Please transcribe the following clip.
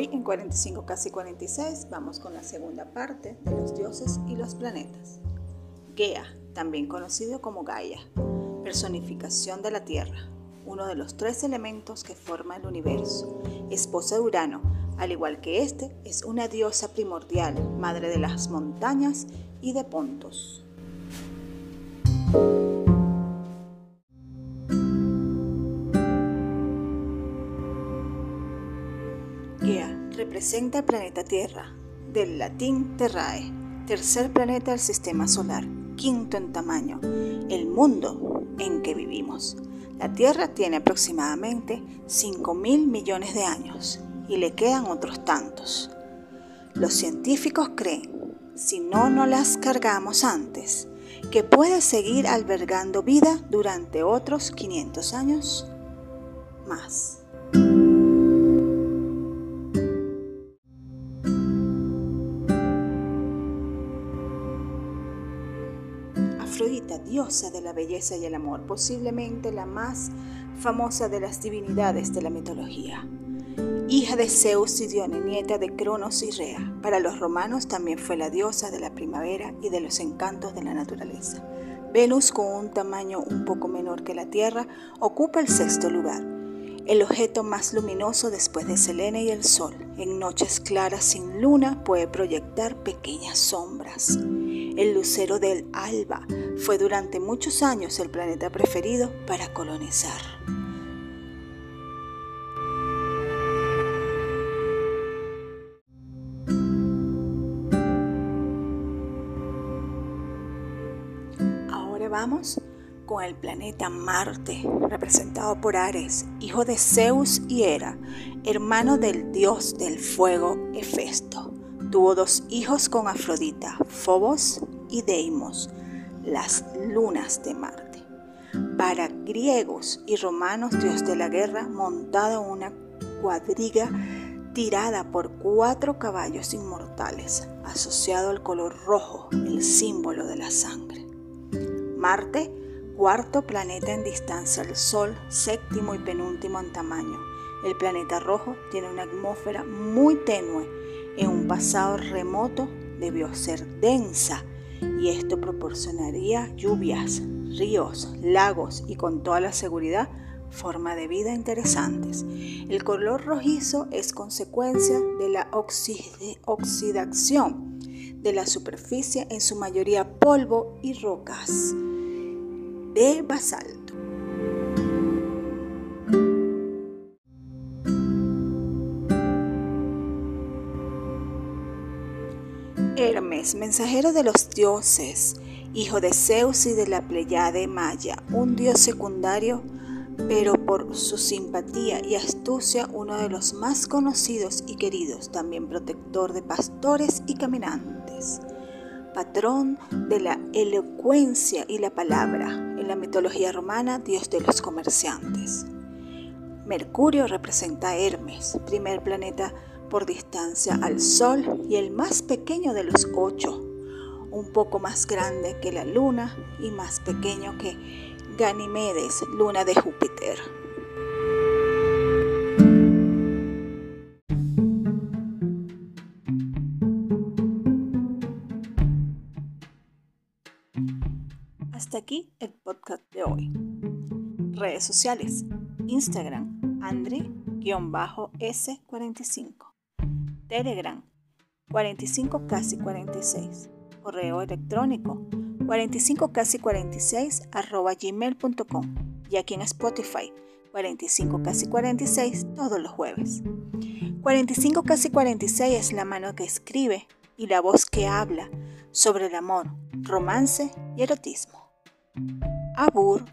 Hoy en 45 casi 46 vamos con la segunda parte de los dioses y los planetas. Gea, también conocido como Gaia, personificación de la Tierra, uno de los tres elementos que forma el universo, esposa de Urano, al igual que este, es una diosa primordial, madre de las montañas y de Pontos. Representa el planeta Tierra, del latín terrae, tercer planeta del sistema solar, quinto en tamaño, el mundo en que vivimos. La Tierra tiene aproximadamente 5 mil millones de años y le quedan otros tantos. Los científicos creen, si no nos las cargamos antes, que puede seguir albergando vida durante otros 500 años más. Diosa de la belleza y el amor, posiblemente la más famosa de las divinidades de la mitología. Hija de Zeus y Dione, nieta de Cronos y Rea. Para los romanos también fue la diosa de la primavera y de los encantos de la naturaleza. Venus, con un tamaño un poco menor que la Tierra, ocupa el sexto lugar, el objeto más luminoso después de Selene y el Sol. En noches claras sin luna puede proyectar pequeñas sombras. El lucero del alba fue durante muchos años el planeta preferido para colonizar. Ahora vamos con el planeta Marte, representado por Ares, hijo de Zeus y Hera, hermano del dios del fuego Hefesto. Tuvo dos hijos con Afrodita, Phobos y Deimos, las lunas de Marte. Para griegos y romanos, dios de la guerra, montado en una cuadriga tirada por cuatro caballos inmortales, asociado al color rojo, el símbolo de la sangre. Marte, cuarto planeta en distancia al Sol, séptimo y penúltimo en tamaño. El planeta rojo tiene una atmósfera muy tenue en un pasado remoto debió ser densa y esto proporcionaría lluvias, ríos, lagos y con toda la seguridad forma de vida interesantes. El color rojizo es consecuencia de la oxidación de la superficie, en su mayoría polvo y rocas de basalto. Hermes, mensajero de los dioses, hijo de Zeus y de la Pleiade Maya, un dios secundario, pero por su simpatía y astucia uno de los más conocidos y queridos, también protector de pastores y caminantes, patrón de la elocuencia y la palabra, en la mitología romana, dios de los comerciantes. Mercurio representa a Hermes, primer planeta por distancia al Sol y el más pequeño de los ocho, un poco más grande que la Luna y más pequeño que Ganimedes, luna de Júpiter. Hasta aquí el podcast de hoy. Redes sociales. Instagram, Andre-S45. Telegram 45 casi 46. Correo electrónico 45 casi 46 arroba gmail.com. Y aquí en Spotify 45 casi 46 todos los jueves. 45 casi 46 es la mano que escribe y la voz que habla sobre el amor, romance y erotismo. Abur.